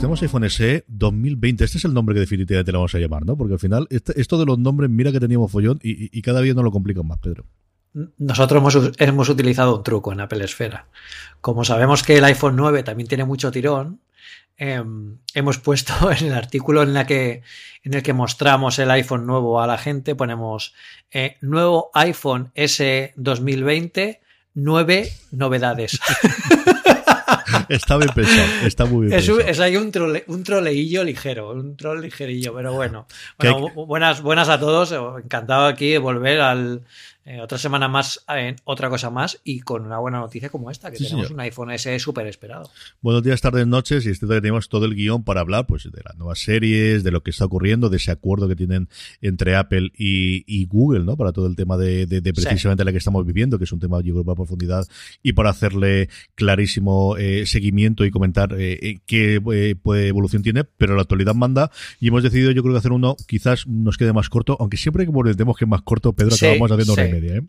Tenemos iPhone SE 2020. Este es el nombre que definitivamente le vamos a llamar, ¿no? Porque al final, este- esto de los nombres, mira que teníamos follón y, y- y cada día nos lo complican más, Pedro. Nosotros hemos, hemos utilizado un truco en Apple Esfera. Como sabemos que el iPhone 9 también tiene mucho tirón, eh, hemos puesto en el artículo en, la que, en el que mostramos el iPhone nuevo a la gente, ponemos eh, nuevo iPhone S 2020, nueve novedades. Está bien pensado, está muy bien Es, pensado. es ahí un, trole, un troleillo ligero, un troll ligerillo, pero bueno. Bueno, buenas, buenas a todos. Encantado aquí de volver al eh, otra semana más en otra cosa más y con una buena noticia como esta, que Sí, tenemos señor. un iPhone SE súper esperado. Buenos días, tardes, noches, y este que tenemos todo el guion para hablar pues de las nuevas series, de lo que está ocurriendo, de ese acuerdo que tienen entre Apple y, y Google, ¿no? Para todo el tema de, de- de Sí. precisamente la que estamos viviendo, que es un tema yo creo para profundidad y para hacerle clarísimo eh, seguimiento y comentar eh, eh, qué eh, pues, evolución tiene, pero la actualidad manda y hemos decidido yo creo que hacer uno quizás nos quede más corto, aunque siempre que volvemos que es más corto, Pedro, Sí, acabamos haciendo sí. Media, ¿eh?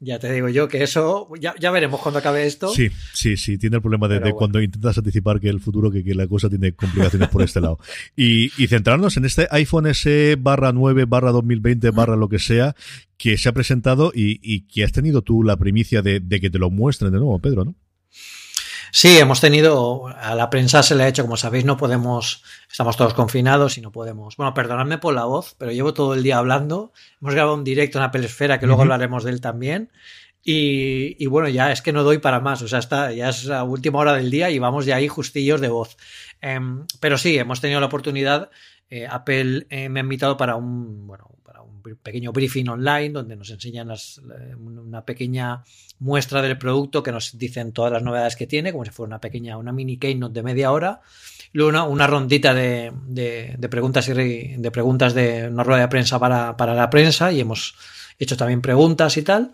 Ya te digo yo que eso, ya, ya veremos cuando acabe esto. Sí, sí, sí, tiene el problema de, Pero de bueno. cuando intentas anticipar que el futuro, que, que la cosa tiene complicaciones por este lado. Y, y centrarnos en este iPhone SE barra 9 barra 2020 barra lo que sea, que se ha presentado y, y que has tenido tú la primicia de, de que te lo muestren de nuevo, Pedro, ¿no? Sí, hemos tenido, a la prensa se le ha hecho, como sabéis, no podemos, estamos todos confinados y no podemos. Bueno, perdonadme por la voz, pero llevo todo el día hablando. Hemos grabado un directo en Apple Esfera, que luego hablaremos de él también. Y, y bueno, ya es que no doy para más, o sea, está, ya es la última hora del día y vamos ya ahí justillos de voz. Em, pero sí, hemos tenido la oportunidad, eh, Apple eh, me ha invitado para un, bueno, pequeño briefing online donde nos enseñan una pequeña muestra del producto que nos dicen todas las novedades que tiene, como si fuera una pequeña, una mini keynote de media hora. Luego una, rondita de, de- preguntas y de preguntas de una rueda de prensa para, para la prensa y hemos hecho también preguntas y tal.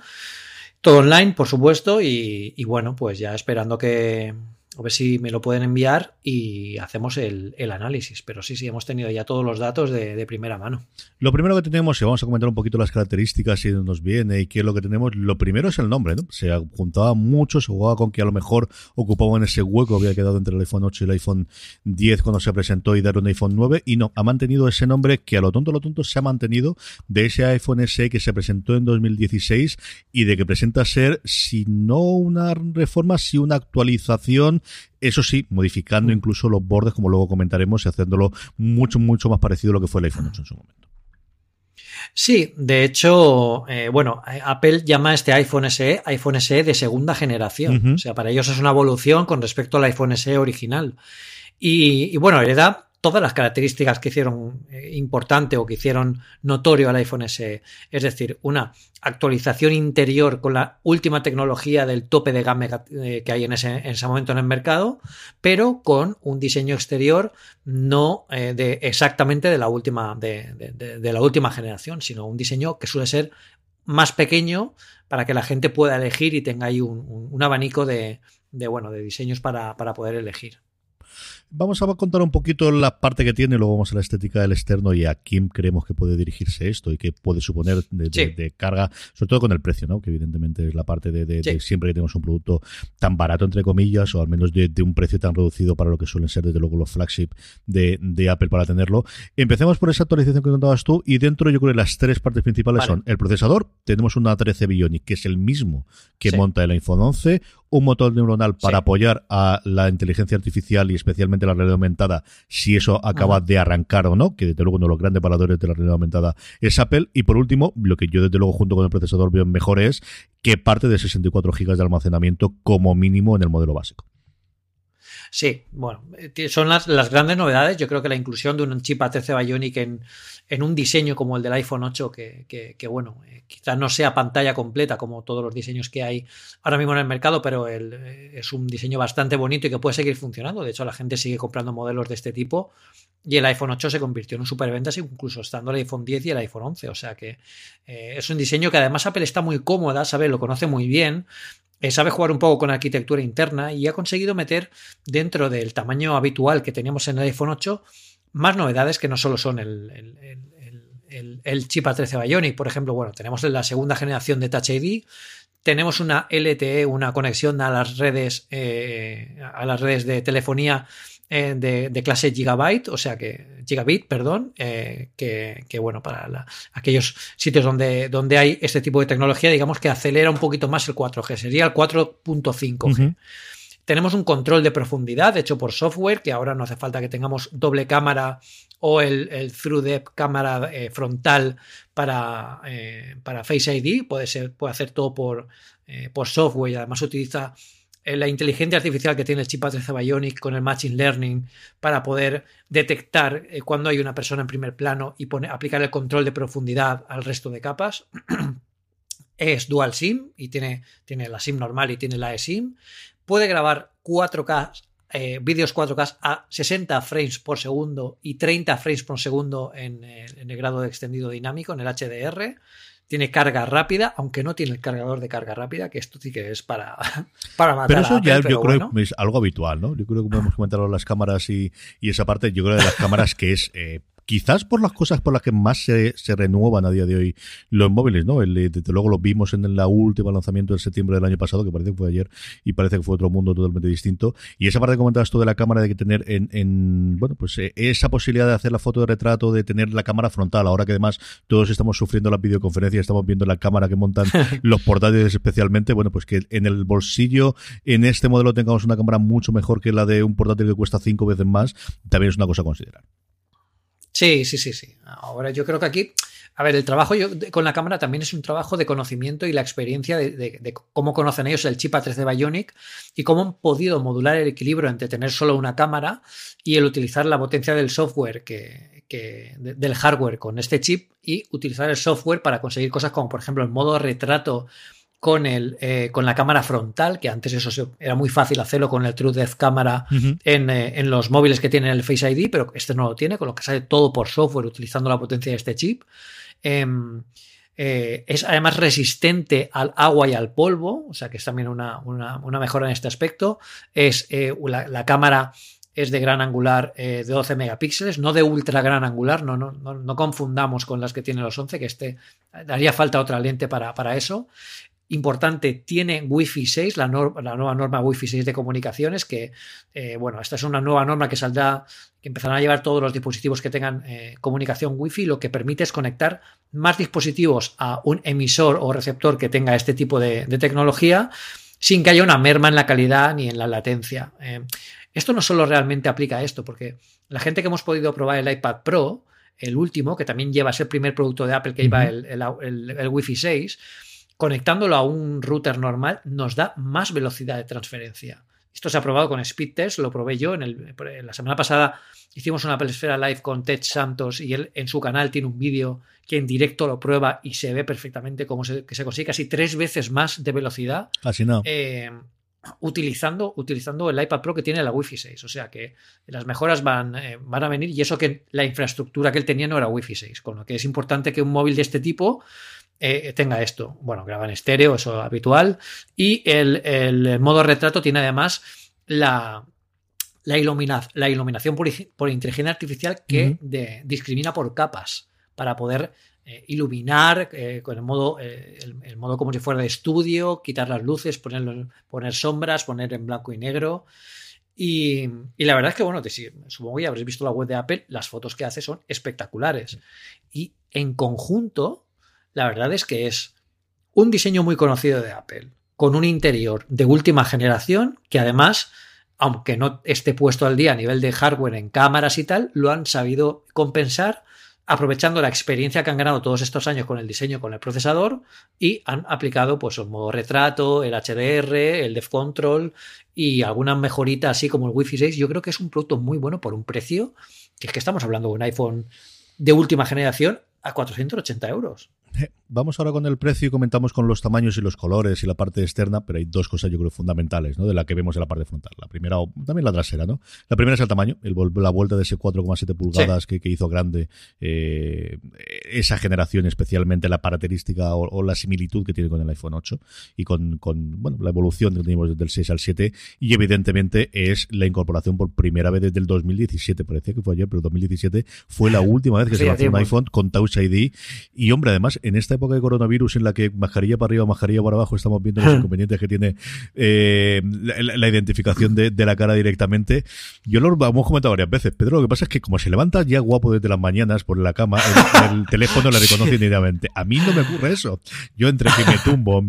Todo online, por supuesto, y, y bueno, pues ya esperando que a ver si me lo pueden enviar y hacemos el, el análisis. Pero sí, sí, hemos tenido ya todos los datos de, primera mano. Lo primero que tenemos, y vamos a comentar un poquito las características y nos viene y qué es lo que tenemos, lo primero es el nombre, ¿no? Se juntaba mucho, se jugaba con que a lo mejor ocupaban ese hueco había quedado entre el iPhone 8 y el iPhone 10 cuando se presentó y dar un iPhone 9, y no, ha mantenido ese nombre que a lo tonto, a lo tonto se ha mantenido de ese iPhone SE que se presentó en 2016 y de que presenta ser, si no una reforma, si una actualización, eso sí, modificando incluso los bordes, como luego comentaremos, y haciéndolo mucho, mucho más parecido a lo que fue el iPhone 8 en su momento. Sí, de hecho, eh, bueno, Apple llama a este iPhone SE iPhone SE de segunda generación. O sea, para ellos es una evolución con respecto al iPhone SE original. Y, y bueno, hereda todas las características que hicieron eh, importante o que hicieron notorio al iPhone SE. Es decir, una actualización interior con la última tecnología del tope de gama eh, que hay en ese, en ese momento en el mercado, pero con un diseño exterior no eh, de exactamente de la última de, la última generación, sino un diseño que suele ser más pequeño para que la gente pueda elegir y tenga ahí un abanico de, de, bueno de diseños para, para poder elegir. Vamos a contar un poquito la parte que tiene, luego vamos a la estética del externo y a quién creemos que puede dirigirse esto y qué puede suponer de, de- Sí. de carga, sobre todo con el precio, ¿no? Que evidentemente es la parte de, de- Sí. de siempre que tenemos un producto tan barato, entre comillas, o al menos de, un precio tan reducido para lo que suelen ser, desde luego, los flagship de, de Apple para tenerlo. Empecemos por esa actualización que contabas tú y dentro yo creo que las tres partes principales Vale. son el procesador, tenemos una 13 Bionic, que es el mismo que Sí. monta el iPhone 11, un motor neuronal para apoyar a la inteligencia artificial y especialmente la realidad aumentada, si eso acaba de arrancar o no, que desde luego uno de los grandes paradores de la realidad aumentada es Apple. Y por último, lo que yo desde luego junto con el procesador veo mejor es que parte de 64 GB de almacenamiento como mínimo en el modelo básico. Sí, bueno, eh, son las, grandes novedades. Yo creo que la inclusión de un chip A13 Bionic en, en un diseño como el del iPhone 8, que, bueno, eh, quizás no sea pantalla completa como todos los diseños que hay ahora mismo en el mercado, pero el, eh, es un diseño bastante bonito y que puede seguir funcionando. De hecho, la gente sigue comprando modelos de este tipo y el iPhone 8 se convirtió en un superventas incluso estando el iPhone 10 y el iPhone 11. O sea que es un diseño que además Apple está muy cómoda, ¿sabe? Lo conoce muy bien eh, sabe jugar un poco con arquitectura interna y ha conseguido meter dentro del tamaño habitual que teníamos en el iPhone 8 más novedades que no solo son el, el, chip A13 Bionic. Por ejemplo, bueno, tenemos la segunda generación de Touch ID, tenemos una LTE, una conexión a las redes, eh, a las redes de telefonía eh, de, clase gigabyte, o sea que gigabit, perdón, eh, que, bueno, para aquellos sitios donde, donde hay este tipo de tecnología, digamos que acelera un poquito más el 4G, sería el 4.5G. Tenemos un control de profundidad hecho por software, que ahora no hace falta que tengamos doble cámara o el, el through depth cámara eh, frontal para, para Face ID, puede, ser, puede hacer todo por, por software y además utiliza la inteligencia artificial que tiene el chip A13 Bionic con el Machine Learning para poder detectar eh, cuando hay una persona en primer plano y aplicar el control de profundidad al resto de capas. es dual SIM y tiene, tiene la SIM normal y tiene la eSIM. Puede grabar 4K, eh, vídeos 4K a 60 frames por segundo y 30 frames por segundo en, en el grado de extendido dinámico, en el HDR tiene carga rápida, aunque no tiene el cargador de carga rápida, que esto sí que es para, para matar Pero eso a ya yo creo que es algo habitual, ¿no? Yo creo que podemos comentar las cámaras y, y, esa parte, yo creo de las cámaras que es eh, quizás por las cosas por las que más se, se, renuevan a día de hoy los móviles, ¿no? El, desde luego lo vimos en la última lanzamiento de septiembre del año pasado, que parece que fue ayer y parece que fue otro mundo totalmente distinto. Y esa parte que comentabas tú de la cámara de que tener en, en bueno, pues eh, esa posibilidad de hacer la foto de retrato, de tener la cámara frontal, ahora que además todos estamos sufriendo la videoconferencia, estamos viendo la cámara que montan los portátiles especialmente, bueno, pues que en el bolsillo, en este modelo tengamos una cámara mucho mejor que la de un portátil que cuesta cinco veces más, también es una cosa a considerar. Sí, sí, sí, sí. Ahora yo creo que aquí, a ver, el trabajo yo, con la cámara también es un trabajo de conocimiento y la experiencia de, cómo conocen ellos el chip A13 Bionic y cómo han podido modular el equilibrio entre tener solo una cámara y el utilizar la potencia del software que, que del hardware con este chip y utilizar el software para conseguir cosas como, por ejemplo, el modo retrato con, el, eh, con la cámara frontal, que antes eso era muy fácil hacerlo con el True Depth Camera en, eh, en, los móviles que tienen el Face ID, pero este no lo tiene, con lo que sale todo por software utilizando la potencia de este chip. Em, eh, es además resistente al agua y al polvo, o sea que es también una, una, una mejora en este aspecto. Es la, la, cámara es de gran angular de 12 megapíxeles, no de ultra gran angular, no, no, no, no, confundamos con las que tienen los 11, que este daría falta otra lente para, para eso importante, tiene Wi-Fi 6, la, la, nueva norma Wi-Fi 6 de comunicaciones, que, eh, bueno, esta es una nueva norma que saldrá, que empezarán a llevar todos los dispositivos que tengan eh, comunicación Wi-Fi, lo que permite es conectar más dispositivos a un emisor o receptor que tenga este tipo de, tecnología, sin que haya una merma en la calidad ni en la latencia. Eh, esto no solo realmente aplica a esto, porque la gente que hemos podido probar el iPad Pro, el último, que también lleva a ser el primer producto de Apple que lleva el, el, el Wi-Fi 6, conectándolo a un router normal nos da más velocidad de transferencia. Esto se ha probado con Speed Test, lo probé yo. En, el, la semana pasada hicimos una Esfera Live con Ted Santos y él en su canal tiene un vídeo que en directo lo prueba y se ve perfectamente cómo se, que se consigue casi tres veces más de velocidad. Así no. Eh, utilizando, utilizando el iPad Pro que tiene la Wi-Fi 6. O sea que las mejoras van, eh, van a venir y eso que la infraestructura que él tenía no era Wi-Fi 6. Con lo que es importante que un móvil de este tipo eh, tenga esto. Bueno, graba en estéreo, eso habitual. Y el, modo retrato tiene además la, la, la iluminación por, inteligencia artificial que discrimina por capas para poder eh, iluminar eh, con el modo, el, modo como si fuera de estudio, quitar las luces, poner, poner sombras, poner en blanco y negro. Y, la verdad es que, bueno, te, supongo que ya habréis visto la web de Apple, las fotos que hace son espectaculares. Y en conjunto, la verdad es que es un diseño muy conocido de Apple, con un interior de última generación que además, aunque no esté puesto al día a nivel de hardware en cámaras y tal, lo han sabido compensar aprovechando la experiencia que han ganado todos estos años con el diseño, con el procesador, y han aplicado pues el modo retrato, el HDR, el Def Control y alguna mejorita así como el Wi-Fi 6. Yo creo que es un producto muy bueno por un precio, que es que estamos hablando de un iPhone de última generación a 480 euros. Vamos ahora con el precio y comentamos con los tamaños y los colores y la parte externa, pero hay dos cosas yo creo fundamentales, ¿no? De la que vemos en la parte frontal. La primera, o también la trasera, ¿no? La primera es el tamaño, el, la vuelta de ese 4,7 pulgadas que, hizo grande eh, esa generación, especialmente la característica o, la similitud que tiene con el iPhone 8 y con, con bueno, la evolución que tenemos desde el 6 al 7 y evidentemente es la incorporación por primera vez desde el 2017, parecía que fue ayer, pero 2017 fue la última vez que se lanzó un iPhone con Touch ID y hombre, además en esta época de coronavirus en la que mascarilla para arriba, mascarilla para abajo, estamos viendo los inconvenientes que tiene eh, la, identificación de, la cara directamente. Yo lo hemos comentado varias veces. Pedro, lo que pasa es que como se levanta ya guapo desde las mañanas por la cama, el, teléfono le reconoce inmediatamente. A mí no me ocurre eso. Yo entre que me tumbo,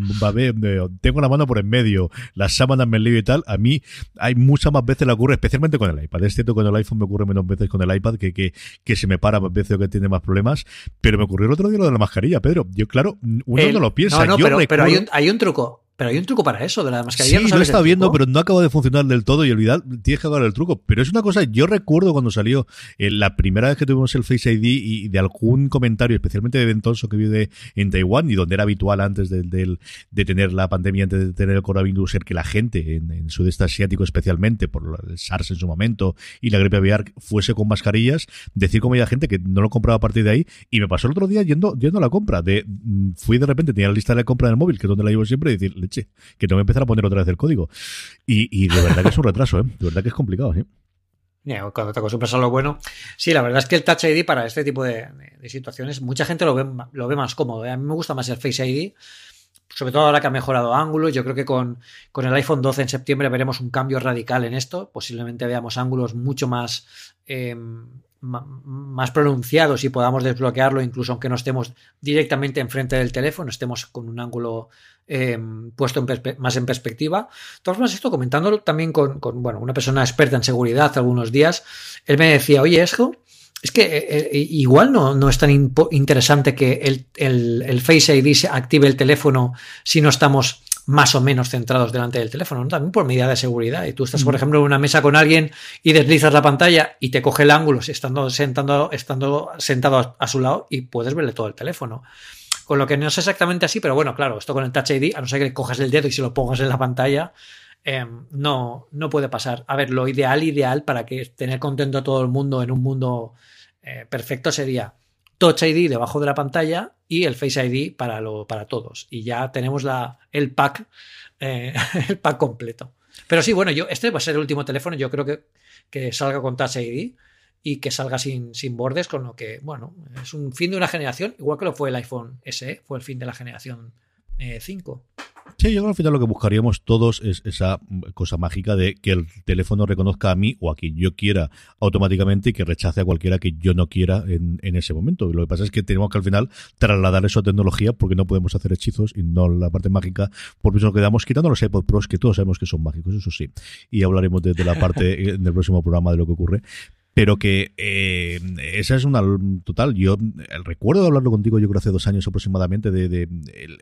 tengo la mano por en medio, las sábanas me lío y tal, a mí hay muchas más veces le ocurre, especialmente con el iPad. Es cierto que con el iPhone me ocurre menos veces con el iPad que, que, que se me para más veces o que tiene más problemas, pero me ocurrió el otro día lo de la mascarilla, Pedro. Yo, claro, uno no lo piensa. No, no, pero, hay, un, hay un truco. Pero hay un truco para eso, de la mascarilla. Sí, ¿no lo he estado viendo, pero no acaba de funcionar del todo y olvidar, tienes que agarrar el truco. Pero es una cosa, yo recuerdo cuando salió eh, la primera vez que tuvimos el Face ID y de algún comentario, especialmente de Ventoso que vive en Taiwán y donde era habitual antes de, de, tener la pandemia, antes de tener el coronavirus, ser que la gente en, en sudeste asiático especialmente, por el SARS en su momento y la gripe aviar, fuese con mascarillas, decir como había gente que no lo compraba a partir de ahí y me pasó el otro día yendo, yendo a la compra. de mm, Fui de repente, tenía la lista de la compra en el móvil, que es donde la llevo siempre, y decir, leche, que tengo que empezar a poner otra vez el código. Y, de verdad que es un retraso, ¿eh? De verdad que es complicado, ¿sí? cuando te acostumbras a lo bueno. Sí, la verdad es que el Touch ID para este tipo de, situaciones, mucha gente lo ve, lo ve más cómodo. ¿eh? A mí me gusta más el Face ID, sobre todo ahora que ha mejorado ángulos. Yo creo que con, con el iPhone 12 en septiembre veremos un cambio radical en esto. Posiblemente veamos ángulos mucho más eh, más pronunciados y podamos desbloquearlo incluso aunque no estemos directamente enfrente del teléfono, estemos con un ángulo em, puesto más en perspectiva. De todas formas, esto comentándolo también con, bueno, una persona experta en seguridad algunos días, él me decía, oye, Esco, es que eh, eh, igual no, no, es tan interesante que el, el, el Face ID se active el teléfono si no estamos más o menos centrados delante del teléfono, también por medida de seguridad. Y tú estás, por ejemplo, en una mesa con alguien y deslizas la pantalla y te coge el ángulo estando, sentando, estando sentado a, su lado y puedes verle todo el teléfono. Con lo que no es exactamente así, pero bueno, claro, esto con el Touch ID, a no ser que cojas el dedo y se lo pongas en la pantalla, em, no, no puede pasar. A ver, lo ideal, ideal para que tener contento a todo el mundo en un mundo eh, perfecto sería Touch ID debajo de la pantalla y el Face ID para, lo, para todos. Y ya tenemos la, el pack, eh, el pack completo. Pero sí, bueno, yo, este va a ser el último teléfono, yo creo que, que salga con Touch ID y que salga sin, sin bordes, con lo que, bueno, es un fin de una generación, igual que lo fue el iPhone SE, fue el fin de la generación 5. Eh, Sí, yo creo que al final lo que buscaríamos todos es esa cosa mágica de que el teléfono reconozca a mí o a quien yo quiera automáticamente y que rechace a cualquiera que yo no quiera en, en ese momento. Lo que pasa es que tenemos que al final trasladar eso a tecnología porque no podemos hacer hechizos y no la parte mágica, por eso nos quedamos quitando los iPod Pros que todos sabemos que son mágicos, eso sí. Y hablaremos de, de la parte en el próximo programa de lo que ocurre pero que eh, esa es una total. Yo el recuerdo de hablarlo contigo, yo creo hace dos años aproximadamente, de, de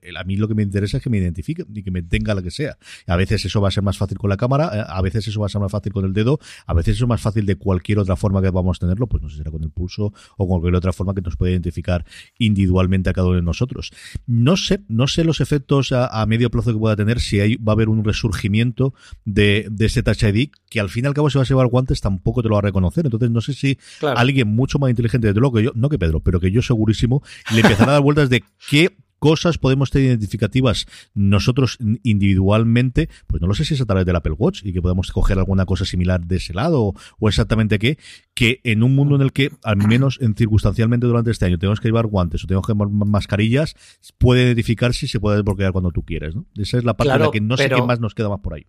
el, a mí lo que me interesa es que me identifique y que me tenga la que sea. A veces eso va a ser más fácil con la cámara, eh, a veces eso va a ser más fácil con el dedo, a veces eso es más fácil de cualquier otra forma que vamos a tenerlo, pues no sé si será con el pulso o con cualquier otra forma que nos pueda identificar individualmente a cada uno de nosotros. No sé, no sé los efectos a, medio plazo que pueda tener, si hay, va a haber un resurgimiento de, de ese Touch ID, que al fin y al cabo se va a llevar guantes, tampoco te lo va a reconocer. Entonces, entonces no sé si alguien mucho más inteligente de lo que yo, no que Pedro, pero que yo segurísimo, le empezará a dar vueltas de qué cosas podemos tener identificativas nosotros individualmente, pues no lo sé si es a través del Apple Watch y que podamos coger alguna cosa similar de ese lado o, exactamente qué, que en un mundo en el que, al menos en circunstancialmente durante este año, tenemos que llevar guantes o tenemos que llevar mascarillas, puede identificar si se puede desbloquear cuando tú quieres, ¿no? Esa es la parte de la que no sé qué más nos queda más por ahí.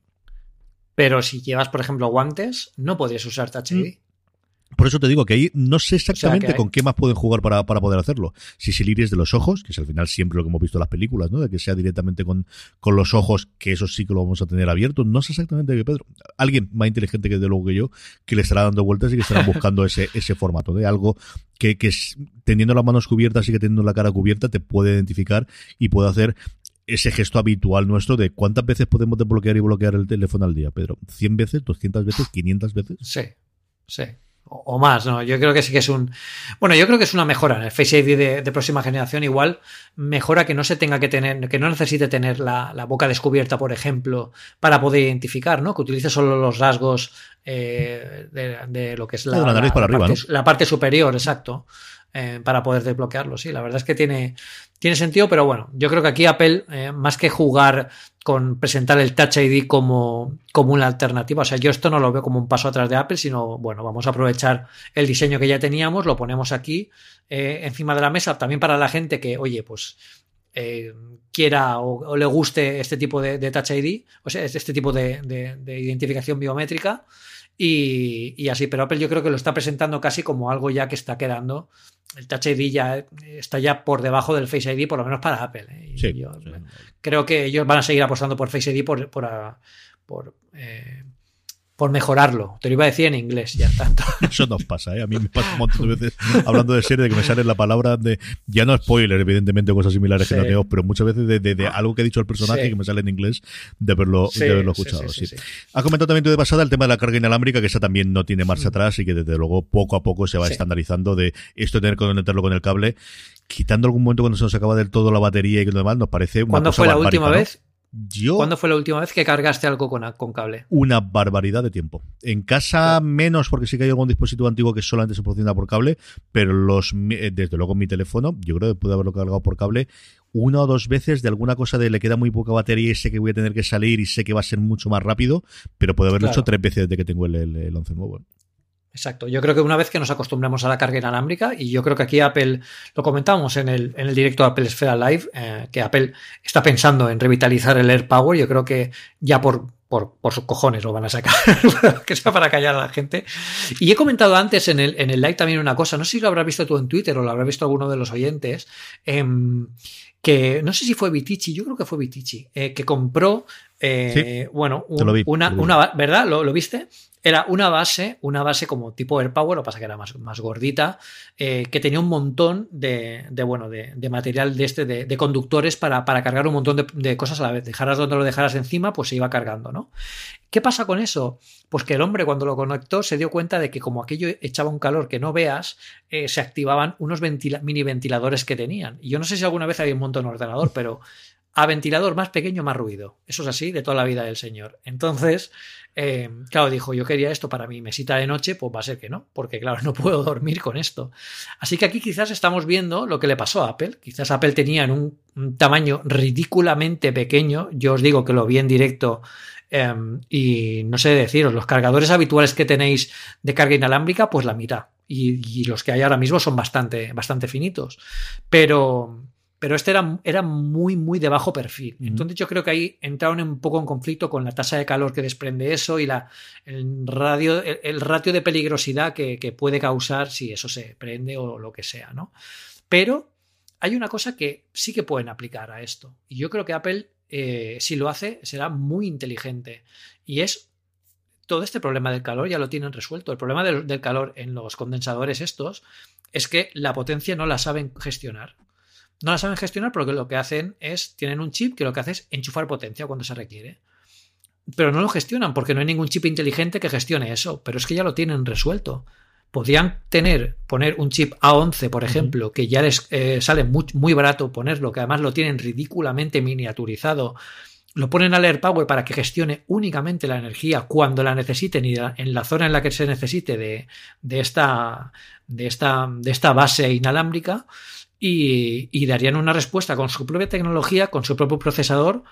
Pero si llevas, por ejemplo, guantes, no podrías usar Touch ID. Por eso te digo que ahí no sé exactamente con qué más pueden jugar para, para poder hacerlo. Si es el iris de los ojos, que es al final siempre lo que hemos visto en las películas, ¿no? De que sea directamente con, con los ojos, que eso sí que lo vamos a tener abierto. No sé exactamente qué, Pedro. Alguien más inteligente que de luego que yo, que le estará dando vueltas y que estará buscando ese, ese formato, de algo que, que teniendo las manos cubiertas y que teniendo la cara cubierta te puede identificar y puede hacer ese gesto habitual nuestro de cuántas veces podemos desbloquear y bloquear el teléfono al día, Pedro. ¿100 veces? ¿200 veces? ¿500 veces? Sí, sí o más, ¿no? Yo creo que sí que es un. Bueno, yo creo que es una mejora en el Face ID de, próxima generación. Igual mejora que no se tenga que tener, que no necesite tener la, boca descubierta, por ejemplo, para poder identificar, ¿no? Que utilice solo los rasgos eh, de, lo que es la, la parte superior, exacto. Eh, para poder desbloquearlo. Sí, la verdad es que tiene, tiene sentido, pero bueno, yo creo que aquí Apple, eh, más que jugar con presentar el Touch ID como, como una alternativa, o sea, yo esto no lo veo como un paso atrás de Apple, sino, bueno, vamos a aprovechar el diseño que ya teníamos, lo ponemos aquí eh, encima de la mesa, también para la gente que, oye, pues quiera o, le guste este tipo de, Touch ID, o sea, este tipo de identificación biométrica. Y, y, así, pero Apple yo creo que lo está presentando casi como algo ya que está quedando el Touch ID ya está ya por debajo del Face ID, por lo menos para Apple. ¿eh? Creo que ellos van a seguir apostando por Face ID por, por, por eh, por mejorarlo. Te lo iba a decir en inglés ya tanto. Eso nos pasa, ¿eh? A mí me pasa un montón de veces hablando de serie de que me sale la palabra de, ya no spoiler, evidentemente, cosas similares que no tengo, pero muchas veces de, algo que ha dicho el personaje que me sale en inglés de haberlo, de haberlo escuchado. Sí, Ha comentado también tú de pasada el tema de la carga inalámbrica, que esa también no tiene marcha mm. atrás y que desde luego poco a poco se va estandarizando de esto de tener que conectarlo con el cable, quitando algún momento cuando se nos acaba del todo la batería y lo demás, nos parece una ¿Cuándo fue la última vez? Yo, ¿Cuándo fue la última vez que cargaste algo con, con cable? Una barbaridad de tiempo. En casa menos, porque sí que hay algún dispositivo antiguo que solamente se funciona por cable, pero los eh, desde luego mi teléfono, yo creo que pude haberlo cargado por cable una o dos veces de alguna cosa de le queda muy poca batería y sé que voy a tener que salir y sé que va a ser mucho más rápido, pero puedo haberlo hecho tres veces desde que tengo el, el, el 11 nuevo. Exacto. Yo creo que una vez que nos acostumbramos a la carga inalámbrica, y yo creo que aquí Apple, lo comentamos en el, en el directo Apple Esfera Live, eh, que Apple está pensando en revitalizar el Air Power, yo creo que ya por, por, por sus cojones lo van a sacar, que sea para callar a la gente. Y he comentado antes en el, en el live también una cosa, no sé si lo habrás visto tú en Twitter o lo habrá visto alguno de los oyentes, em, que no sé si fue Vitici, yo creo que fue Vitici, eh, que compró, eh, bueno, una, una, ¿verdad? ¿Lo, ¿Lo viste? Era una base, una base como tipo AirPower, lo que pasa que era más, más gordita, eh, que tenía un montón de, de bueno, de, de, material de este, de, de conductores para, para, cargar un montón de, cosas a la vez. Dejaras donde lo dejaras encima, pues se iba cargando, ¿no? ¿Qué pasa con eso? Pues que el hombre cuando lo conectó se dio cuenta de que como aquello echaba un calor que no veas, eh, se activaban unos mini ventiladores que tenían. Y yo no sé si alguna vez había un montón en ordenador, pero a ventilador más pequeño, más ruido. Eso es así de toda la vida del señor. Entonces, eh, claro, dijo, yo quería esto para mi mesita de noche, pues va a ser que no, porque claro, no puedo dormir con esto. Así que aquí quizás estamos viendo lo que le pasó a Apple. Quizás Apple tenía en un, tamaño ridículamente pequeño. Yo os digo que lo vi en directo em, y no sé deciros, los cargadores habituales que tenéis de carga inalámbrica, pues la mitad. Y, y los que hay ahora mismo son bastante, bastante finitos. Pero, pero este era, era muy, muy de bajo perfil. Entonces yo creo que ahí entraron un poco en conflicto con la tasa de calor que desprende eso y la, el, radio, el, ratio de peligrosidad que, puede causar si eso se prende o lo que sea, ¿no? Pero hay una cosa que sí que pueden aplicar a esto. Y yo creo que Apple, eh, si lo hace, será muy inteligente. Y es todo este problema del calor ya lo tienen resuelto. El problema del, del calor en los condensadores estos es que la potencia no la saben gestionar no la saben gestionar porque lo que hacen es, tienen un chip que lo que hace es enchufar potencia cuando se requiere. Pero no lo gestionan porque no hay ningún chip inteligente que gestione eso, pero es que ya lo tienen resuelto. Podrían tener, poner un chip A11, por ejemplo, que ya les eh, sale muy, muy barato ponerlo, que además lo tienen ridículamente miniaturizado, lo ponen al AirPower para que gestione únicamente la energía cuando la necesiten y en la zona en la que se necesite de, de, esta, de, esta, de esta base inalámbrica y, darían una respuesta con su propia tecnología, con su propio procesador,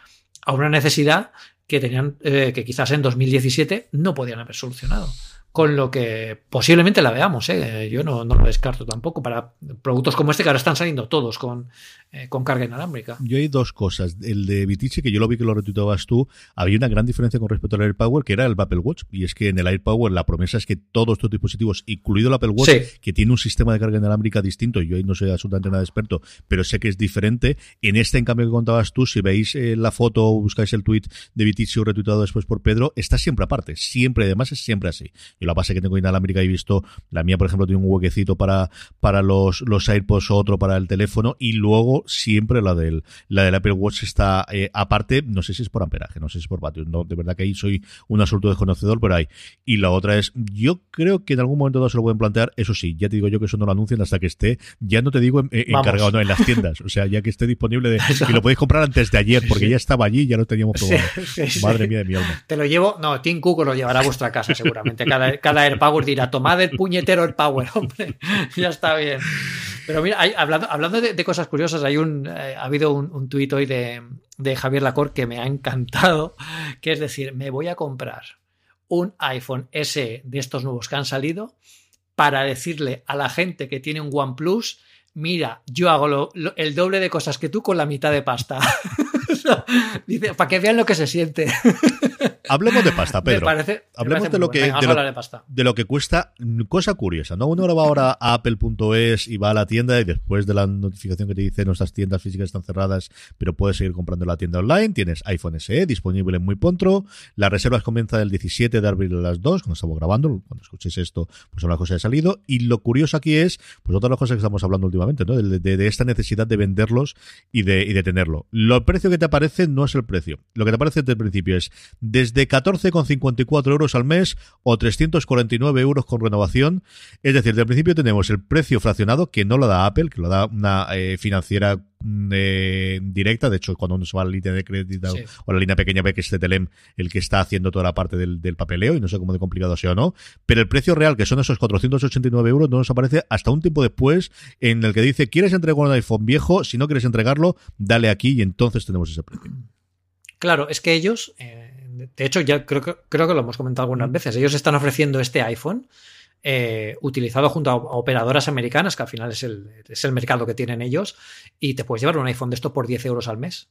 a una necesidad que tenían, eh, que quizás en 2017 no podían haber solucionado con lo que posiblemente la veamos. ¿eh? Yo no, no, lo descarto tampoco para productos como este que ahora están saliendo todos con, eh, con carga inalámbrica. Yo hay dos cosas. El de Vitici, que yo lo vi que lo retuitabas tú, había una gran diferencia con respecto al AirPower, que era el Apple Watch. Y es que en el AirPower la promesa es que todos estos dispositivos, incluido el Apple Watch, sí. que tiene un sistema de carga inalámbrica distinto, yo ahí no soy absolutamente nada experto, pero sé que es diferente. En este, en cambio, que contabas tú, si veis eh, la foto o buscáis el tweet de Vitici o retuitado después por Pedro, está siempre aparte. Siempre, además, es siempre así. Yo la base que tengo inalámbrica he visto, la mía, por ejemplo, tiene un huequecito para, para los, los AirPods o otro para el teléfono y luego siempre la del, la del Apple Watch está eh, aparte, no sé si es por amperaje, no sé si es por vatios, no, de verdad que ahí soy un absoluto desconocedor, pero hay. Y la otra es, yo creo que en algún momento dado se lo pueden plantear, eso sí, ya te digo yo que eso no lo anuncien hasta que esté, ya no te digo en, en, encargado, no, en las tiendas, o sea, ya que esté disponible de, y lo podéis comprar antes de ayer, porque sí, sí. ya estaba allí y ya lo teníamos probado. Sí, Madre mía de mi alma. Te lo llevo, no, Tim Cook lo llevará a vuestra casa seguramente, cada, cada AirPower dirá, tomad el puñetero AirPower, hombre, ya está bien. Pero mira, hay, hablando, hablando de, cosas curiosas, hay un, eh, ha habido un, tuit hoy de, de Javier Lacor que me ha encantado, que es decir, me voy a comprar un iPhone SE de estos nuevos que han salido para decirle a la gente que tiene un OnePlus, mira, yo hago lo, lo, el doble de cosas que tú con la mitad de pasta. Dice, para que vean lo que se siente. Hablemos de pasta, Pedro. Parece, Hablemos de lo, que, Venga, de, lo, de, pasta. de, lo, que cuesta. Cosa curiosa, ¿no? Uno ahora va ahora a apple.es y va a la tienda y después de la notificación que te dice nuestras tiendas físicas están cerradas, pero puedes seguir comprando en la tienda online. Tienes iPhone SE disponible muy pronto. Las reservas comienzan el 17 de abril a las 2, cuando estamos grabando. Cuando escuchéis esto, pues una cosa ha salido. Y lo curioso aquí es, pues otra de las cosas que estamos hablando últimamente, ¿no? De, de, de esta necesidad de venderlos y de, y de tenerlo. Lo, precio que te aparece no es el precio. Lo que te aparece desde el principio es desde 14,54 euros al mes o 349 euros con renovación. Es decir, desde el principio tenemos el precio fraccionado, que no lo da Apple, que lo da una eh, financiera eh, directa. De hecho, cuando uno se va a la línea de crédito sí. o la línea pequeña, ve que es Telem el que está haciendo toda la parte del, del, papeleo y no sé cómo de complicado sea o no. Pero el precio real, que son esos 489 euros, no nos aparece hasta un tiempo después en el que dice, ¿quieres entregar un iPhone viejo? Si no quieres entregarlo, dale aquí y entonces tenemos ese precio. Claro, es que ellos, eh, de hecho, ya creo que, creo que lo hemos comentado algunas veces, ellos están ofreciendo este iPhone eh, utilizado junto a, operadoras americanas, que al final es el, es el mercado que tienen ellos, y te puedes llevar un iPhone de esto por 10 euros al mes.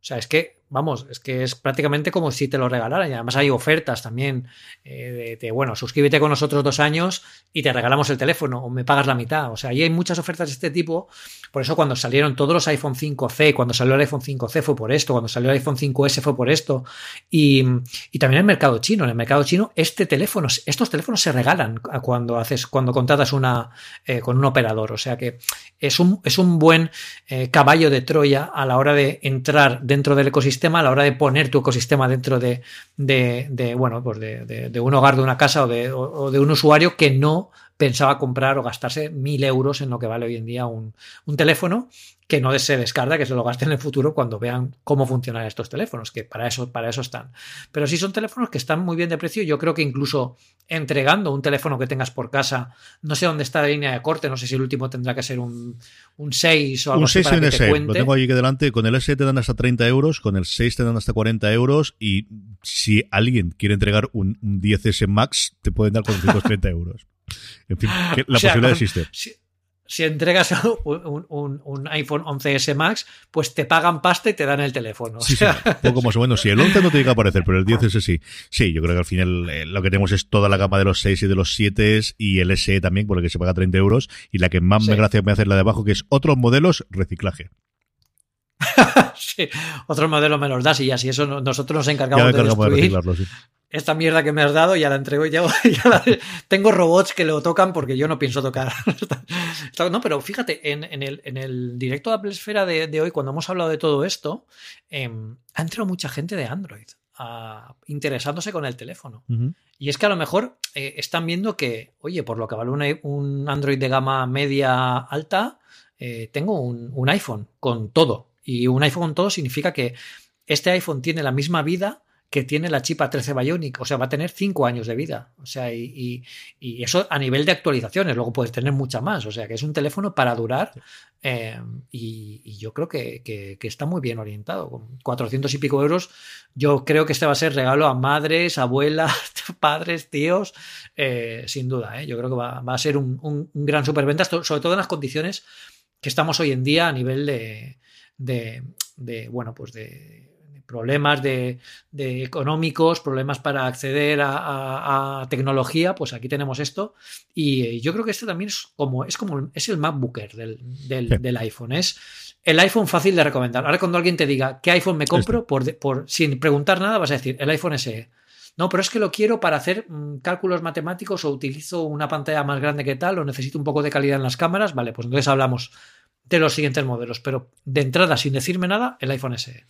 O sea, es que, vamos, es que es prácticamente como si te lo regalaran. Y además hay ofertas también eh, de, bueno, suscríbete con nosotros dos años y te regalamos el teléfono o me pagas la mitad. O sea, ahí hay muchas ofertas de este tipo. Por eso cuando salieron todos los iPhone 5C, cuando salió el iPhone 5C fue por esto, cuando salió el iPhone 5S fue por esto. Y, y también el mercado chino. En el mercado chino, este teléfono, estos teléfonos se regalan cuando haces, cuando contratas una, eh, con un operador. O sea que es un, es un buen eh, caballo de Troya a la hora de entrar dentro del ecosistema, a la hora de poner tu ecosistema dentro de, de, de bueno, pues de, de, un hogar, de una casa o de, o de un usuario que no pensaba comprar o gastarse mil euros en lo que vale hoy en día un, un teléfono que no se descarta que se lo gasten en el futuro cuando vean cómo funcionan estos teléfonos, que para eso, para eso están. Pero sí son teléfonos que están muy bien de precio. Yo creo que incluso entregando un teléfono que tengas por casa, no sé dónde está la línea de corte, no sé si el último tendrá que ser un, un 6 o algo un así. 6 y un S, lo tengo aquí que delante. Con el S te dan hasta 30 euros, con el 6 te dan hasta 40 euros y si alguien quiere entregar un, un 10S Max, te pueden dar 430 euros. En fin, la o sea, posibilidad con, existe. Si, si entregas un, un, un, iPhone 11S Max, pues te pagan pasta y te dan el teléfono. Sí, sí, poco más o menos. Si el 11 no tiene que aparecer, pero el 10S sí. Sí, yo creo que al final eh, lo que tenemos es toda la gama de los 6 y de los 7 y el SE también, por el que se paga 30 euros. Y la que más sí. me gracia me hace la de abajo, que es otros modelos, reciclaje. sí, otros modelos me los das y así eso nosotros nos encargamos, de, destruir. de sí esta mierda que me has dado ya la entrego ya, ya la, tengo robots que lo tocan porque yo no pienso tocar. No pero fíjate en, en, el, en el directo de Apple Esfera de, de, hoy cuando hemos hablado de todo esto eh, ha entrado mucha gente de Android a, interesándose con el teléfono. Uh -huh. y es que a lo mejor eh, están viendo que oye por lo que vale un Android de gama media alta eh, tengo un, un iPhone con todo. Y un iPhone con todo significa que este iPhone tiene la misma vida que tiene la chip A13 Bionic, o sea, va a tener 5 años de vida. O sea, y, y, eso a nivel de actualizaciones, luego puedes tener mucha más. O sea, que es un teléfono para durar eh, y, yo creo que, que, está muy bien orientado. Con 400 y pico euros, yo creo que este va a ser regalo a madres, abuelas, padres, tíos, eh, sin duda. ¿eh? Yo creo que va, va a ser un, un, un gran superventa, sobre todo en las condiciones que estamos hoy en día a nivel de, de, de bueno, pues de problemas de, económicos, problemas para acceder a, tecnología, pues aquí tenemos esto. Y yo creo que este también es como, es como es el MacBooker del, del, iPhone. Es el iPhone fácil de recomendar. Ahora cuando alguien te diga qué iPhone me compro, por, por, sin preguntar nada, vas a decir el iPhone SE. No, pero es que lo quiero para hacer mm, cálculos matemáticos o utilizo una pantalla más grande que tal o necesito un poco de calidad en las cámaras. Vale, pues entonces hablamos de los siguientes modelos. Pero de entrada, sin decirme nada, el iPhone SE.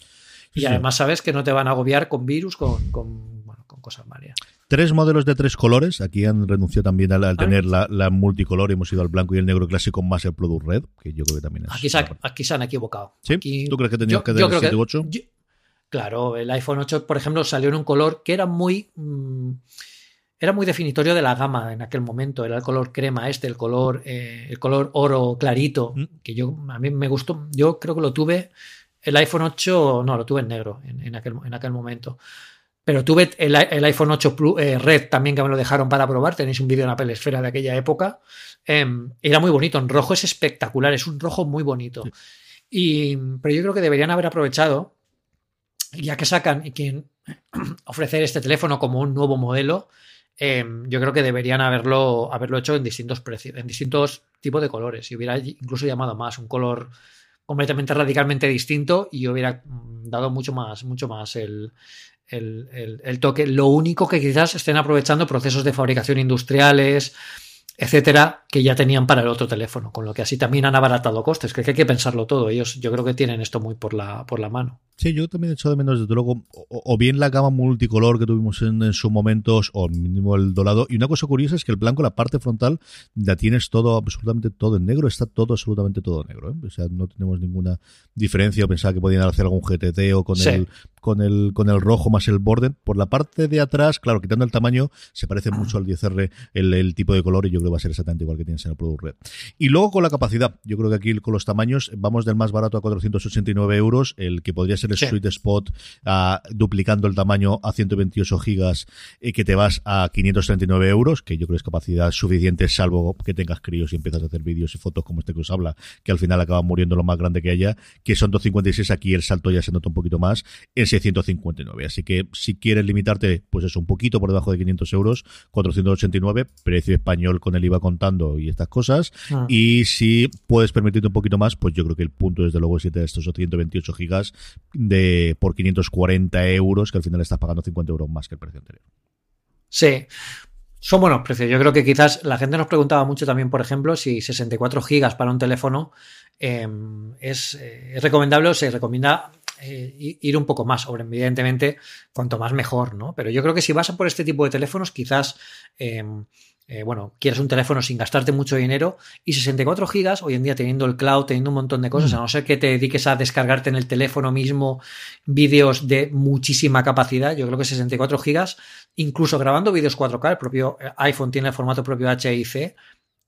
Y además sabes que no te van a agobiar con virus, con, con, bueno, con cosas varias. Tres modelos de tres colores. Aquí han renunciado también al, tener la, multicolor. Hemos ido al blanco y el negro clásico más el Product Red, que yo creo que también es. Aquí se, aquí se han equivocado. ¿Sí? ¿Tú crees que tenías que tener el 7 8? claro, el iPhone 8, por ejemplo, salió en un color que era muy. Mm, era muy definitorio de la gama en aquel momento. Era el color crema este, el color, eh, el color oro clarito, mm. que yo a mí me gustó. Yo creo que lo tuve el iPhone 8, no, lo tuve en negro en, aquel, en aquel, momento. Pero tuve el, iPhone 8 eh, Red también que me lo dejaron para probar. Tenéis un vídeo en Apple Esfera de aquella época. Em, era muy bonito. En rojo es espectacular. Es un rojo muy bonito. Y, pero yo creo que deberían haber aprovechado, ya que sacan y quieren ofrecer este teléfono como un nuevo modelo, em, yo creo que deberían haberlo, haberlo hecho en distintos precios, en distintos tipos de colores. Y hubiera incluso llamado más un color completamente radicalmente distinto y hubiera dado mucho más, mucho más el, el, toque. Lo único que quizás estén aprovechando procesos de fabricación industriales, etcétera, que ya tenían para el otro teléfono, con lo que así también han abaratado costes, que hay que pensarlo todo. Ellos yo creo que tienen esto muy por la, por la mano. Sí, yo también he echado de menos, desde luego, o, bien la gama multicolor que tuvimos en, en sus momentos, o mínimo el dorado. Y una cosa curiosa es que el blanco, la parte frontal, la tienes todo, absolutamente todo en negro, está todo, absolutamente todo negro. ¿eh? O sea, no tenemos ninguna diferencia. Pensaba que podían hacer algún GTT o con el con el con el rojo más el borde. Por la parte de atrás, claro, quitando el tamaño, se parece mucho al 10R el, el, tipo de color y yo creo que va a ser exactamente igual que tienes en el Product Red. Y luego con la capacidad, yo creo que aquí con los tamaños vamos del más barato a 489 euros, el que podría ser el Sweet Spot duplicando el tamaño a 128 gigas y que te vas a 539 euros, que yo creo que es capacidad suficiente, salvo que tengas críos y empiezas a hacer vídeos y fotos como este que os habla, que al final acaban muriendo lo más grande que haya, que son 256, aquí el salto ya se nota un poquito más, en 659. Así que si quieres limitarte, pues eso, un poquito por debajo de 500 euros, 489, precio español con el IVA contando y estas cosas. Ah. Y si puedes permitirte un poquito más, pues yo creo que el punto desde luego es de estos 128 gigas de por 540 euros, que al final estás pagando 50 euros más que el precio anterior. Sí, son buenos precios. Yo creo que quizás la gente nos preguntaba mucho también, por ejemplo, si 64 gigas para un teléfono em, es, eh, es, recomendable o se recomienda eh, ir un poco más. Ahora, evidentemente, cuanto más mejor, ¿no? Pero yo creo que si vas a por este tipo de teléfonos, quizás em, eh, bueno, quieres un teléfono sin gastarte mucho dinero y 64 gigas, hoy en día teniendo el cloud, teniendo un montón de cosas, mm. a no ser que te dediques a descargarte en el teléfono mismo vídeos de muchísima capacidad, yo creo que 64 gigas, incluso grabando vídeos 4K, el propio eh, iPhone tiene el formato propio HIC,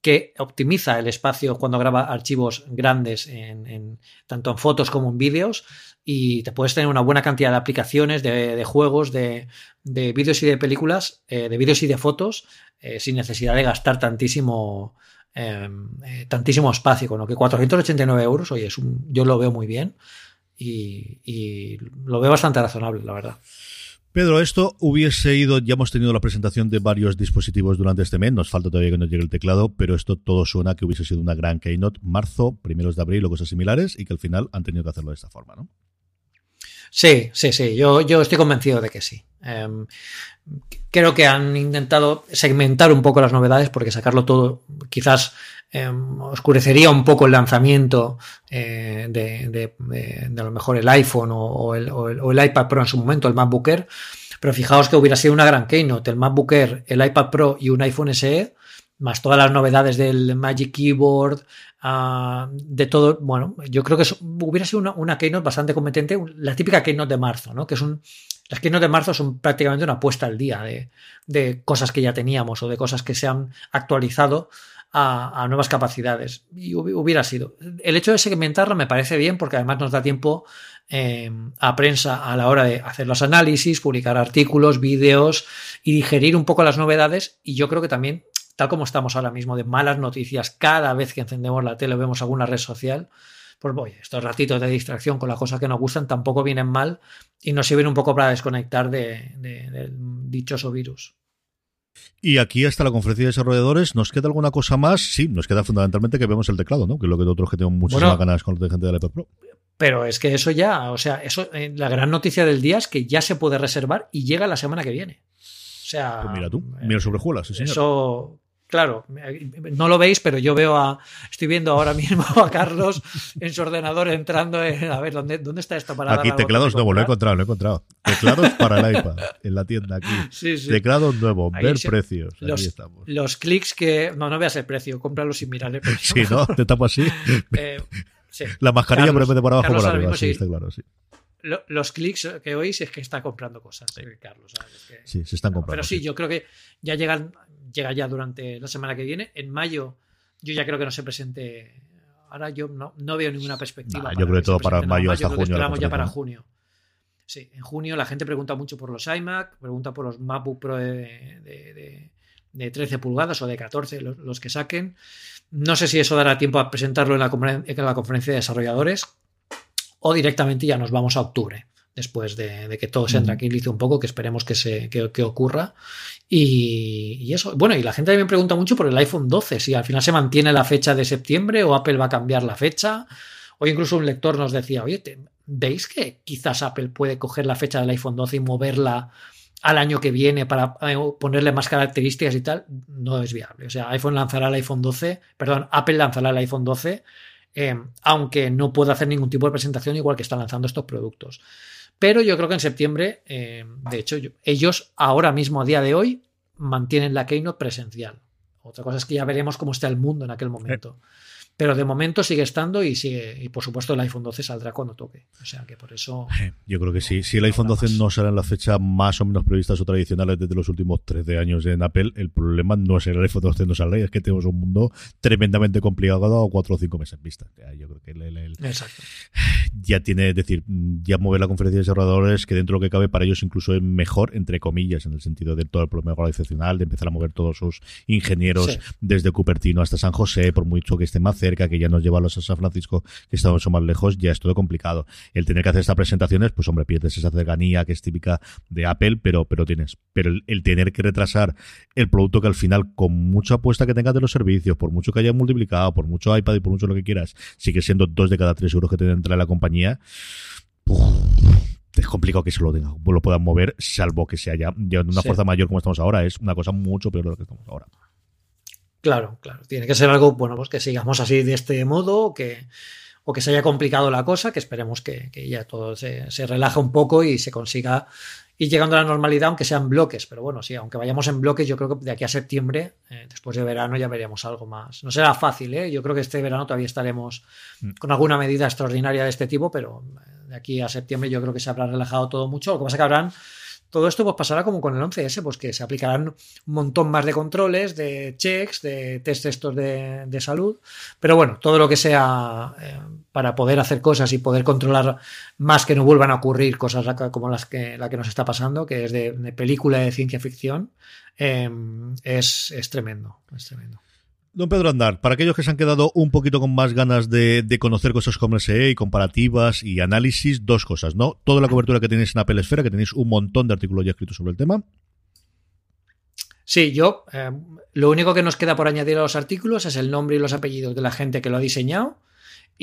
que optimiza el espacio cuando graba archivos grandes, en, tanto en fotos como en vídeos, y te puedes tener una buena cantidad de aplicaciones, de, juegos, de, vídeos y de películas, eh, de vídeos y de fotos eh, sin necesidad de gastar tantísimo, em, eh, tantísimo espacio. Con lo que 489 euros, oye, es un, yo lo veo muy bien y, lo veo bastante razonable, la verdad. Pedro, esto hubiese ido, ya hemos tenido la presentación de varios dispositivos durante este mes, nos falta todavía que nos llegue el teclado, pero esto todo suena que hubiese sido una gran keynote, marzo, primeros de abril o cosas similares, y que al final han tenido que hacerlo de esta forma, ¿no? Sí, sí, sí, yo, yo estoy convencido de que sí. Em, creo que han intentado segmentar un poco las novedades porque sacarlo todo quizás em, oscurecería un poco el lanzamiento eh, de, a lo mejor el iPhone o, el, iPad Pro en su momento, el MacBook Air. Pero fijaos que hubiera sido una gran keynote, el MacBook Air, el iPad Pro y un iPhone SE, más todas las novedades del Magic Keyboard, Ah, de todo, bueno, yo creo que hubiera sido una, keynote bastante competente, la típica keynote de marzo, ¿no? Que es un, Las keynote de marzo son prácticamente una apuesta al día de, de cosas que ya teníamos o de cosas que se han actualizado a, nuevas capacidades. Y hubiera sido. El hecho de segmentarlo me parece bien porque además nos da tiempo eh, a prensa a la hora de hacer los análisis, publicar artículos, vídeos y digerir un poco las novedades. Y yo creo que también, tal como estamos ahora mismo, de malas noticias, cada vez que encendemos la tele vemos alguna red social, pues voy, estos ratitos de distracción con las cosas que nos gustan tampoco vienen mal y nos sirven un poco para desconectar de, del dichoso virus. Y aquí hasta la conferencia de desarrolladores, ¿nos queda alguna cosa más? Sí, nos queda fundamentalmente que vemos el teclado, ¿no? Que es lo que otros que tenemos muchísimas ganas con la gente del iPad Pro. Pero es que eso ya, o sea, eso, eh, la gran noticia del día es que ya se puede reservar y llega la semana que viene. O sea. Pues mira tú, mira sobre juegas, sí, señor. Eso, Claro, no lo veis, pero yo veo a. Estoy viendo ahora mismo a Carlos en su ordenador entrando en. A ver, ¿dónde, dónde está esto para Aquí teclados nuevos, lo he encontrado, lo he encontrado. Teclados para el iPad, en la tienda aquí. Sí, sí. Teclados nuevos, ver precios. Los, estamos. los clics que. No, no veas el precio, cómpralo sin mirar el precio. Sí, ¿no? Te tapo así. Eh, la mascarilla, pero de por abajo, por arriba. Sí, está claro, sí los clics que oís es que está comprando cosas, eh, Carlos. sí, se están comprando. Pero sí, yo creo que ya llegan llega ya durante la semana que viene. En mayo yo ya creo que no se presente. Ahora yo no, no veo ninguna perspectiva. yo creo que todo para mayo hasta junio. Esperamos ya para junio. Sí, en junio la gente pregunta mucho por los iMac, pregunta por los MacBook Pro de, de, 13 pulgadas o de 14, los, que saquen. No sé si eso dará tiempo a presentarlo en la, en la conferencia de desarrolladores o directamente ya nos vamos a octubre después de, que todo se tranquilice un poco, que esperemos que, se, que, ocurra. Y, eso, bueno, y la gente también pregunta mucho por el iPhone 12, si al final se mantiene la fecha de septiembre o Apple va a cambiar la fecha. Hoy incluso un lector nos decía, oye, ¿veis que quizás Apple puede coger la fecha del iPhone 12 y moverla al año que viene para eh, ponerle más características y tal? No es viable. O sea, iPhone lanzará el iPhone 12, perdón, Apple lanzará el iPhone 12. Eh, aunque no pueda hacer ningún tipo de presentación igual que está lanzando estos productos. Pero yo creo que en septiembre, eh, de hecho, ellos ahora mismo, a día de hoy, mantienen la Keynote presencial. Otra cosa es que ya veremos cómo está el mundo en aquel momento. Pero de momento sigue estando y sigue, y por supuesto el iPhone 12 saldrá cuando toque. O sea que por eso. Yo creo que sí. Si el iPhone 12 no sale en la fecha más o menos previstas o tradicionales desde los últimos 13 años en Apple, el problema no es el iPhone 12 no sale, es que tenemos un mundo tremendamente complicado a 4 o 5 meses en vista. Yo creo que el, Exacto. ya tiene, es decir, ya mover la conferencia de desarrolladores que dentro de lo que cabe para ellos incluso es mejor, entre comillas, en el sentido de todo el problema organizacional, de empezar a mover todos sus ingenieros desde Cupertino hasta San José, por mucho que esté más cerca, que ya nos lleva a los San Francisco, que está mucho más lejos, ya es todo complicado. El tener que hacer estas presentaciones, pues hombre, pierdes esa cercanía que es típica de Apple, pero, pero tienes. Pero el, tener que retrasar el producto que al final, con mucha apuesta que tengas de los servicios, por mucho que haya multiplicado, por mucho iPad y por mucho lo que quieras, sigue siendo dos de cada tres euros que te entra la compañía. es complicado que se lo, tenga, lo puedan mover, salvo que se haya de una fuerza mayor como estamos ahora. Es una cosa mucho peor de lo que estamos ahora. Claro, claro. Tiene que ser algo, bueno, pues que sigamos así de este modo, que, o que se haya complicado la cosa, que esperemos que, ya todo se, se relaje un poco y se consiga ir llegando a la normalidad, aunque sean bloques. Pero bueno, sí, aunque vayamos en bloques, yo creo que de aquí a septiembre, eh, después de verano, ya veremos algo más. No será fácil, ¿eh? Yo creo que este verano todavía estaremos mm. con alguna medida extraordinaria de este tipo, pero eh, de aquí a septiembre yo creo que se habrá relajado todo mucho. Lo que pasa es que habrán todo esto pues pasará como con el 11S, pues que se aplicarán un montón más de controles, de checks, de test estos de, salud. Pero bueno, todo lo que sea eh, para poder hacer cosas y poder controlar más que no vuelvan a ocurrir cosas como las que, la que nos está pasando, que es de, película de ciencia ficción, eh, es, es tremendo, es tremendo. Don Pedro Andar, para aquellos que se han quedado un poquito con más ganas de, conocer cosas como SE y comparativas y análisis, dos cosas, ¿no? Toda la cobertura que tenéis en Apple Esfera, que tenéis un montón de artículos ya escritos sobre el tema. Sí, yo, eh, lo único que nos queda por añadir a los artículos es el nombre y los apellidos de la gente que lo ha diseñado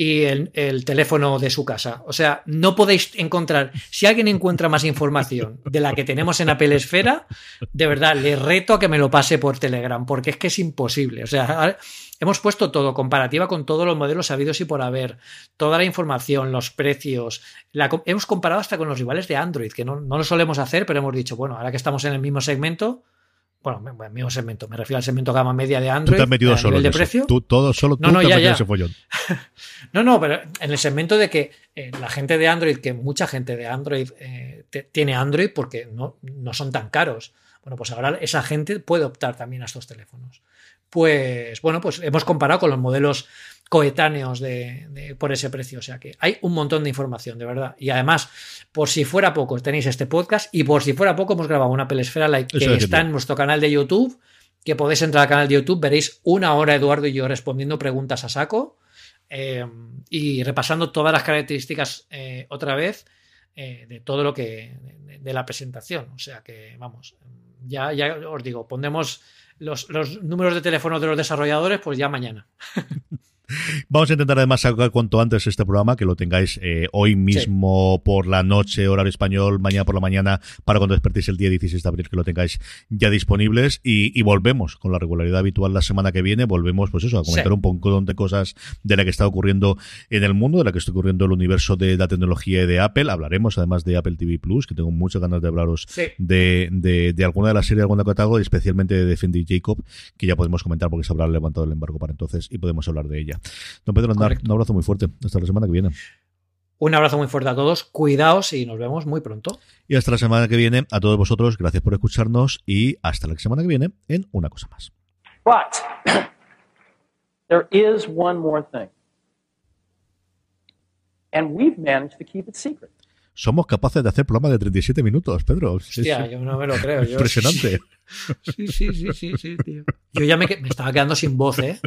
y el, teléfono de su casa. O sea, no podéis encontrar, si alguien encuentra más información de la que tenemos en Apple Esfera, de verdad, le reto a que me lo pase por Telegram, porque es que es imposible. O sea, hemos puesto todo, comparativa con todos los modelos habidos y por haber, toda la información, los precios, hemos comparado hasta con los rivales de Android, que no, no lo solemos hacer, pero hemos dicho, bueno, ahora que estamos en el mismo segmento, bueno, mismo segmento, me refiero al segmento gama media de Android. Tú te has metido solo de precio. Tú, todo solo tú no, no, te ya, has ya. ese follón. no, no, pero en el segmento de que eh, la gente de Android, que mucha gente de Android eh, te, tiene Android porque no, no son tan caros. Bueno, pues ahora esa gente puede optar también a estos teléfonos. Pues bueno, pues hemos comparado con los modelos coetáneos de, por ese precio. O sea que hay un montón de información, de verdad. Y además, por si fuera poco, tenéis este podcast y por si fuera poco, hemos grabado una pelesfera like, que está en nuestro canal de YouTube, que podéis entrar al canal de YouTube, veréis una hora Eduardo y yo respondiendo preguntas a saco eh, y repasando todas las características eh, otra vez eh, de todo lo que de, de, la presentación. O sea que, vamos, ya, ya os digo, pondremos los, los números de teléfono de los desarrolladores, pues ya mañana. Vamos a intentar además sacar cuanto antes este programa, que lo tengáis eh, hoy mismo sí. por la noche, horario español, mañana por la mañana, para cuando despertéis el día 16 de abril, que lo tengáis ya disponibles. Y, y volvemos con la regularidad habitual la semana que viene. Volvemos, pues eso, a comentar sí. un poco de cosas de la que está ocurriendo en el mundo, de la que está ocurriendo en el universo de la tecnología y de Apple. Hablaremos además de Apple TV Plus, que tengo muchas ganas de hablaros sí. de, de, de, alguna de las series, alguna catálogo, y especialmente de Defendi Jacob, que ya podemos comentar porque se habrá levantado el embargo para entonces y podemos hablar de ella. Don Pedro Andar, un abrazo muy fuerte. Hasta la semana que viene. Un abrazo muy fuerte a todos, cuidaos y nos vemos muy pronto. Y hasta la semana que viene, a todos vosotros, gracias por escucharnos y hasta la semana que viene en Una Cosa Más. But there is one more thing. And we've managed to keep it secret. Somos capaces de hacer programas de 37 minutos, Pedro. Hostia, es, yo no me lo creo. Yo, impresionante. Sí, sí, sí, sí, sí, tío. Yo ya me, me estaba quedando sin voz, ¿eh?